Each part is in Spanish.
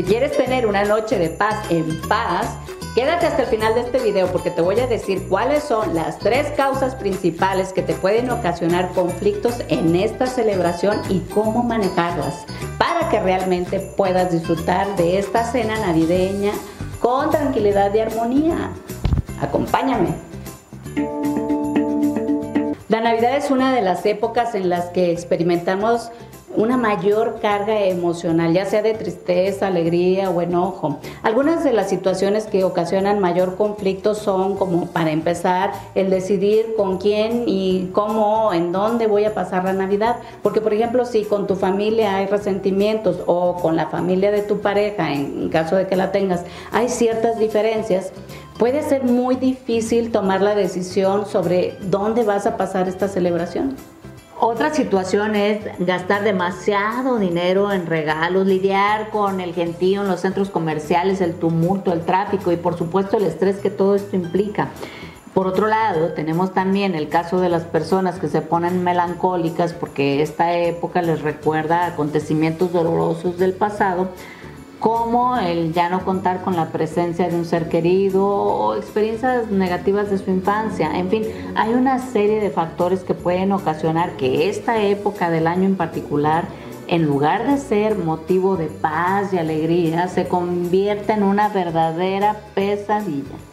Si quieres tener una noche de paz en paz, Quédate hasta el final de este video porque te voy a decir cuáles son las tres causas principales que te pueden ocasionar conflictos en esta celebración y cómo manejarlas para que realmente puedas disfrutar de esta cena navideña con tranquilidad y armonía. Acompáñame. La Navidad es una de las épocas en las que experimentamos una mayor carga emocional, ya sea de tristeza, alegría o enojo. Algunas de las situaciones que ocasionan mayor conflicto son como para empezar el decidir con quién y cómo, en dónde voy a pasar la Navidad. Porque por ejemplo, si con tu familia hay resentimientos o con la familia de tu pareja, en caso de que la tengas, hay ciertas diferencias, puede ser muy difícil tomar la decisión sobre dónde vas a pasar esta celebración. Otra situación es gastar demasiado dinero en regalos, lidiar con el gentío en los centros comerciales, el tumulto, el tráfico y por supuesto el estrés que todo esto implica. Por otro lado, tenemos también el caso de las personas que se ponen melancólicas porque esta época les recuerda acontecimientos dolorosos del pasado como el ya no contar con la presencia de un ser querido o experiencias negativas de su infancia. En fin, hay una serie de factores que pueden ocasionar que esta época del año en particular, en lugar de ser motivo de paz y alegría, se convierta en una verdadera pesadilla.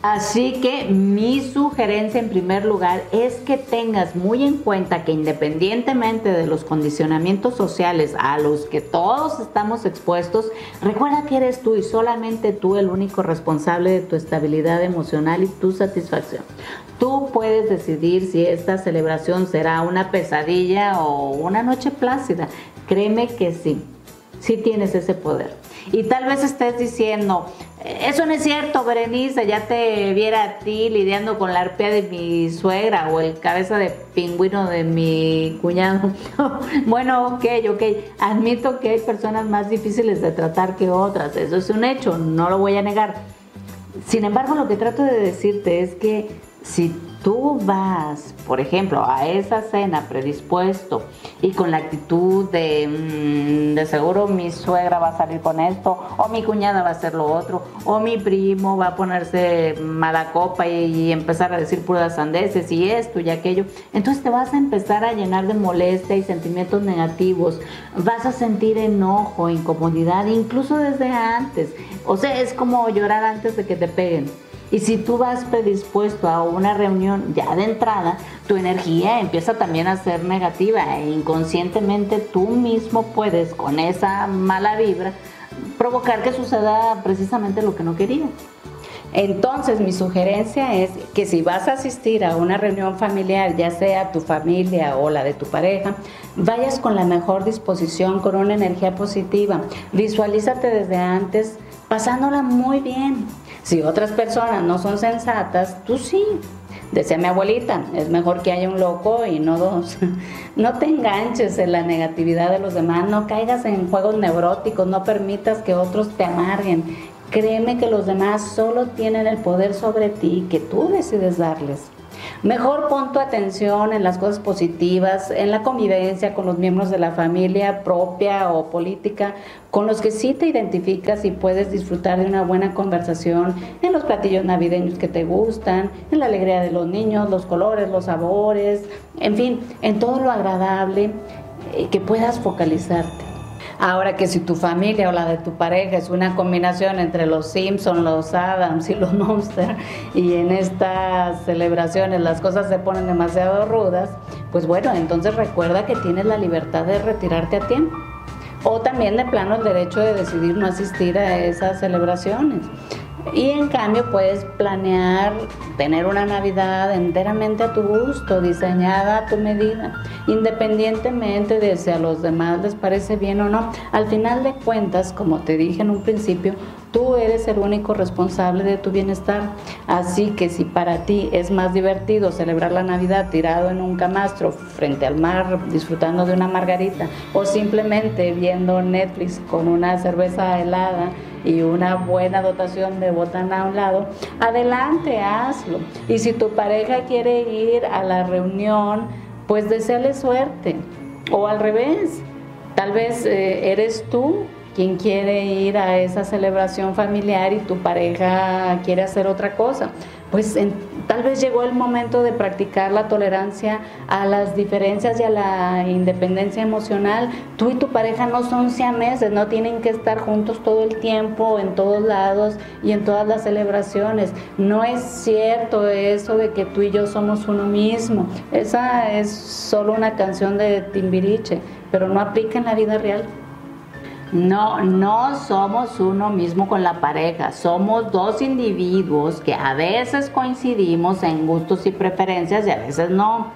Así que mi sugerencia en primer lugar es que tengas muy en cuenta que independientemente de los condicionamientos sociales a los que todos estamos expuestos, recuerda que eres tú y solamente tú el único responsable de tu estabilidad emocional y tu satisfacción. Tú puedes decidir si esta celebración será una pesadilla o una noche plácida. Créeme que sí, sí tienes ese poder. Y tal vez estés diciendo, eso no es cierto, Berenice, ya te viera a ti lidiando con la arpea de mi suegra o el cabeza de pingüino de mi cuñado. bueno, ok, ok, admito que hay personas más difíciles de tratar que otras, eso es un hecho, no lo voy a negar. Sin embargo, lo que trato de decirte es que si tú vas, por ejemplo, a esa cena predispuesto y con la actitud de, mm, de seguro mi suegra va a salir con esto, o mi cuñada va a hacer lo otro, o mi primo va a ponerse mala copa y, empezar a decir puras sandeces y esto y aquello, entonces te vas a empezar a llenar de molestia y sentimientos negativos, vas a sentir enojo, incomodidad, incluso desde antes. O sea, es como llorar antes de que te peguen. Y si tú vas predispuesto a una reunión ya de entrada, tu energía empieza también a ser negativa e inconscientemente tú mismo puedes con esa mala vibra provocar que suceda precisamente lo que no querías. Entonces mi sugerencia es que si vas a asistir a una reunión familiar, ya sea tu familia o la de tu pareja, vayas con la mejor disposición, con una energía positiva. Visualízate desde antes pasándola muy bien. Si otras personas no son sensatas, tú sí. Decía mi abuelita, es mejor que haya un loco y no dos. No te enganches en la negatividad de los demás, no caigas en juegos neuróticos, no permitas que otros te amarguen. Créeme que los demás solo tienen el poder sobre ti que tú decides darles. Mejor pon tu atención en las cosas positivas, en la convivencia con los miembros de la familia propia o política, con los que sí te identificas y puedes disfrutar de una buena conversación, en los platillos navideños que te gustan, en la alegría de los niños, los colores, los sabores, en fin, en todo lo agradable eh, que puedas focalizarte. Ahora que si tu familia o la de tu pareja es una combinación entre los Simpsons, los Adams y los Monsters, y en estas celebraciones las cosas se ponen demasiado rudas, pues bueno, entonces recuerda que tienes la libertad de retirarte a tiempo. O también de plano el derecho de decidir no asistir a esas celebraciones. Y en cambio puedes planear tener una Navidad enteramente a tu gusto, diseñada a tu medida, independientemente de si a los demás les parece bien o no. Al final de cuentas, como te dije en un principio, tú eres el único responsable de tu bienestar. Así que si para ti es más divertido celebrar la Navidad tirado en un camastro frente al mar, disfrutando de una margarita, o simplemente viendo Netflix con una cerveza helada, y una buena dotación de botana a un lado, adelante, hazlo. Y si tu pareja quiere ir a la reunión, pues deseale suerte. O al revés, tal vez eh, eres tú quien quiere ir a esa celebración familiar y tu pareja quiere hacer otra cosa. Pues tal vez llegó el momento de practicar la tolerancia a las diferencias y a la independencia emocional. Tú y tu pareja no son siameses, no tienen que estar juntos todo el tiempo, en todos lados y en todas las celebraciones. No es cierto eso de que tú y yo somos uno mismo. Esa es solo una canción de Timbiriche, pero no aplica en la vida real. No, no somos uno mismo con la pareja, somos dos individuos que a veces coincidimos en gustos y preferencias y a veces no.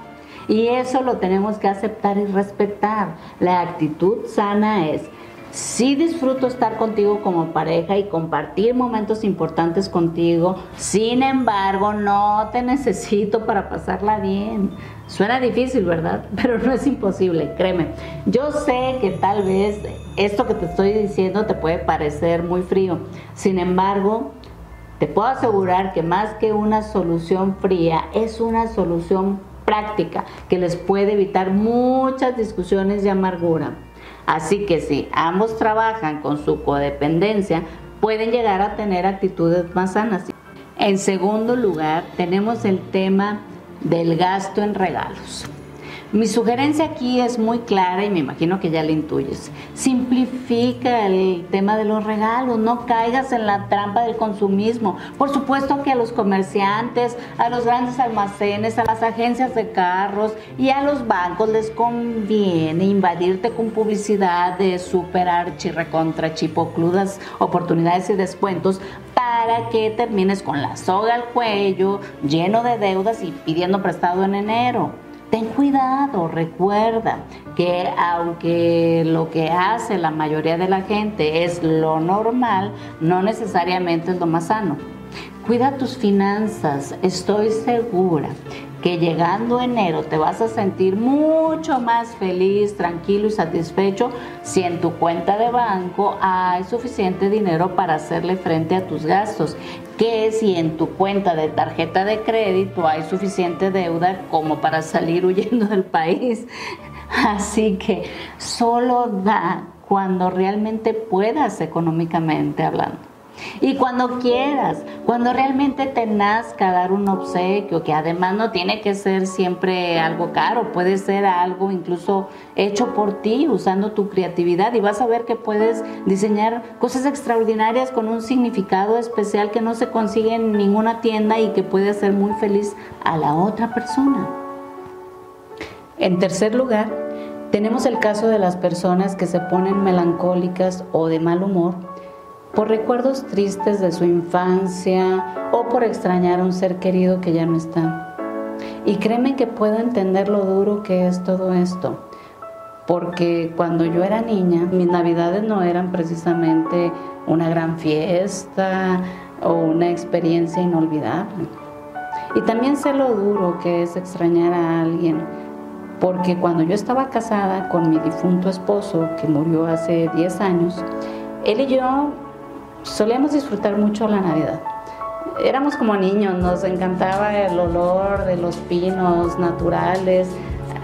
Y eso lo tenemos que aceptar y respetar. La actitud sana es, sí disfruto estar contigo como pareja y compartir momentos importantes contigo, sin embargo no te necesito para pasarla bien. Suena difícil, ¿verdad? Pero no es imposible, créeme. Yo sé que tal vez esto que te estoy diciendo te puede parecer muy frío. Sin embargo, te puedo asegurar que más que una solución fría, es una solución práctica que les puede evitar muchas discusiones y amargura. Así que si ambos trabajan con su codependencia, pueden llegar a tener actitudes más sanas. En segundo lugar, tenemos el tema del gasto en regalos. Mi sugerencia aquí es muy clara y me imagino que ya la intuyes. Simplifica el tema de los regalos, no caigas en la trampa del consumismo. Por supuesto que a los comerciantes, a los grandes almacenes, a las agencias de carros y a los bancos les conviene invadirte con publicidad de super archi recontra chipocludas oportunidades y descuentos para que termines con la soga al cuello, lleno de deudas y pidiendo prestado en enero. Ten cuidado, recuerda que aunque lo que hace la mayoría de la gente es lo normal, no necesariamente es lo más sano. Cuida tus finanzas, estoy segura que llegando enero te vas a sentir mucho más feliz, tranquilo y satisfecho. Si en tu cuenta de banco hay suficiente dinero para hacerle frente a tus gastos, si en tu cuenta de tarjeta de crédito hay suficiente deuda como para salir huyendo del país. Así que solo da cuando realmente puedas económicamente hablando. Y cuando quieras, cuando realmente te nazca dar un obsequio, que además no tiene que ser siempre algo caro, puede ser algo incluso hecho por ti, usando tu creatividad y vas a ver que puedes diseñar cosas extraordinarias con un significado especial que no se consigue en ninguna tienda y que puede hacer muy feliz a la otra persona. En tercer lugar, tenemos el caso de las personas que se ponen melancólicas o de mal humor por recuerdos tristes de su infancia o por extrañar a un ser querido que ya no está. Y créeme que puedo entender lo duro que es todo esto, porque cuando yo era niña, mis navidades no eran precisamente una gran fiesta o una experiencia inolvidable. Y también sé lo duro que es extrañar a alguien, porque cuando yo estaba casada con mi difunto esposo, que murió hace 10 años, él y yo solíamos disfrutar mucho la Navidad. Éramos como niños, nos encantaba el olor de los pinos naturales,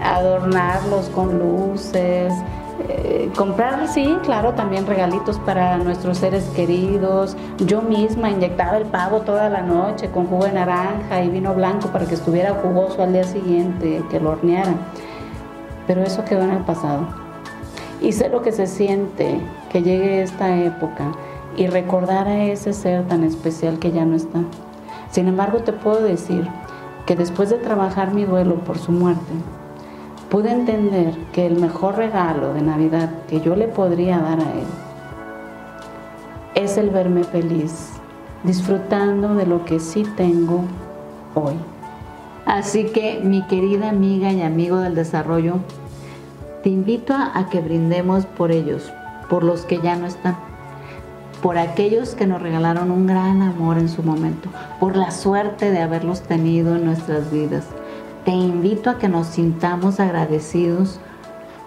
adornarlos con luces, eh, comprar, sí, claro, también regalitos para nuestros seres queridos. Yo misma inyectaba el pavo toda la noche con jugo de naranja y vino blanco para que estuviera jugoso al día siguiente, que lo horneara. Pero eso quedó en el pasado. Y sé lo que se siente que llegue esta época y recordar a ese ser tan especial que ya no está. Sin embargo, te puedo decir que después de trabajar mi duelo por su muerte, pude entender que el mejor regalo de Navidad que yo le podría dar a él es el verme feliz, disfrutando de lo que sí tengo hoy. Así que mi querida amiga y amigo del desarrollo, te invito a, que brindemos por ellos, por los que ya no están por aquellos que nos regalaron un gran amor en su momento, por la suerte de haberlos tenido en nuestras vidas. Te invito a que nos sintamos agradecidos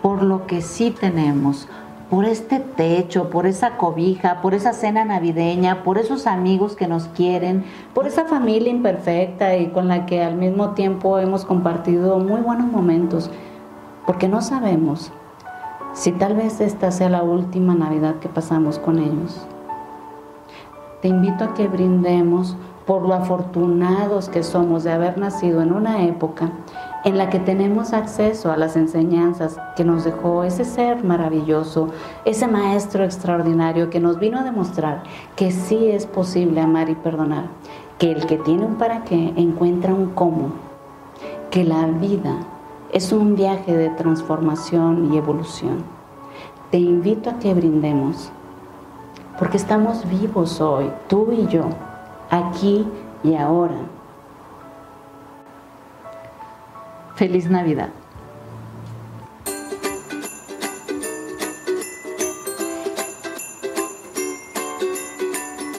por lo que sí tenemos, por este techo, por esa cobija, por esa cena navideña, por esos amigos que nos quieren, por esa familia imperfecta y con la que al mismo tiempo hemos compartido muy buenos momentos, porque no sabemos si tal vez esta sea la última Navidad que pasamos con ellos. Te invito a que brindemos por lo afortunados que somos de haber nacido en una época en la que tenemos acceso a las enseñanzas que nos dejó ese ser maravilloso, ese maestro extraordinario que nos vino a demostrar que sí es posible amar y perdonar, que el que tiene un para qué encuentra un cómo, que la vida es un viaje de transformación y evolución. Te invito a que brindemos, porque estamos vivos hoy, tú y yo, aquí y ahora. Feliz Navidad.